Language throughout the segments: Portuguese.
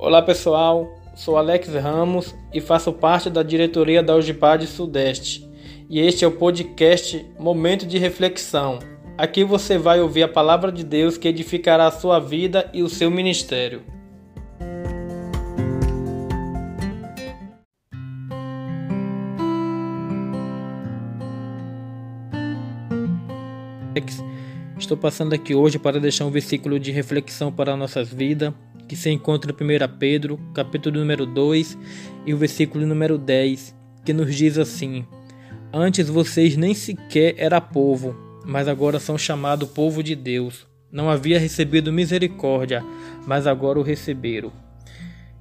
Olá pessoal, sou Alex Ramos e faço parte da diretoria da UGPAD Sudeste. E este é o podcast Momento de Reflexão. Aqui você vai ouvir a palavra de Deus que edificará a sua vida e o seu ministério. Estou passando aqui hoje para deixar um versículo de reflexão para nossas vidas, que se encontra em 1 Pedro, capítulo número 2, e o versículo número 10, que nos diz assim: Antes vocês nem sequer era povo, mas agora são chamados povo de Deus. Não havia recebido misericórdia, mas agora o receberam.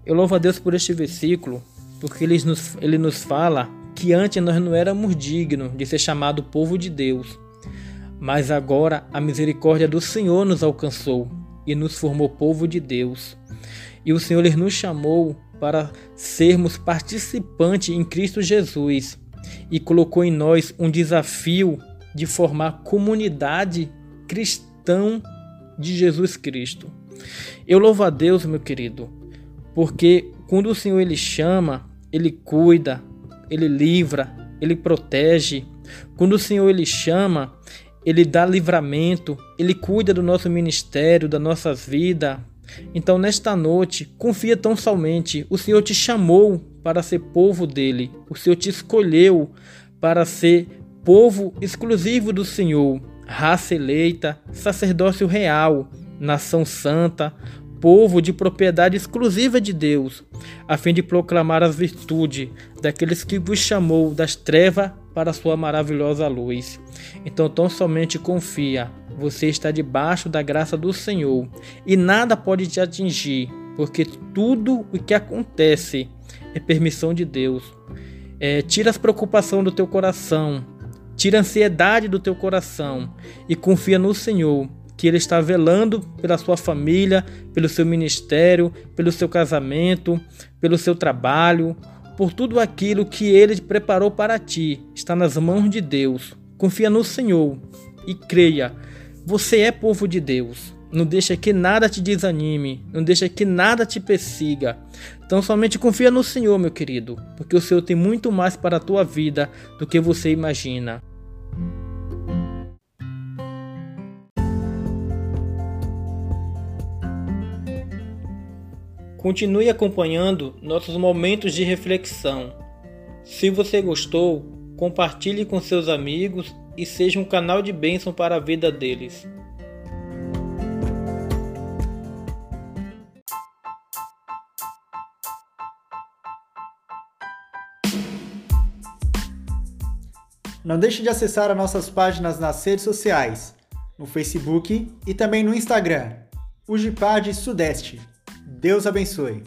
Eu louvo a Deus por este versículo, porque ele nos, ele nos fala que antes nós não éramos dignos de ser chamado povo de Deus mas agora a misericórdia do Senhor nos alcançou e nos formou povo de Deus. E o Senhor nos chamou para sermos participantes em Cristo Jesus e colocou em nós um desafio de formar comunidade cristã de Jesus Cristo. Eu louvo a Deus, meu querido, porque quando o Senhor ele chama, ele cuida, ele livra, ele protege. Quando o Senhor ele chama, ele dá livramento, ele cuida do nosso ministério, da nossa vida. Então, nesta noite, confia tão somente. O Senhor te chamou para ser povo dele. O Senhor te escolheu para ser povo exclusivo do Senhor, raça eleita, sacerdócio real, nação santa, povo de propriedade exclusiva de Deus, a fim de proclamar as virtudes daqueles que vos chamou das trevas para sua maravilhosa luz. Então, tão somente confia, você está debaixo da graça do Senhor e nada pode te atingir, porque tudo o que acontece é permissão de Deus. É, tira as preocupações do teu coração, tira a ansiedade do teu coração e confia no Senhor, que Ele está velando pela sua família, pelo seu ministério, pelo seu casamento, pelo seu trabalho, por tudo aquilo que ele preparou para ti está nas mãos de Deus. Confia no Senhor e creia. Você é povo de Deus. Não deixa que nada te desanime, não deixa que nada te persiga. Então somente confia no Senhor, meu querido, porque o Senhor tem muito mais para a tua vida do que você imagina. Continue acompanhando nossos momentos de reflexão. Se você gostou, compartilhe com seus amigos e seja um canal de bênção para a vida deles. Não deixe de acessar as nossas páginas nas redes sociais, no Facebook e também no Instagram, Ugipad Sudeste. Deus abençoe.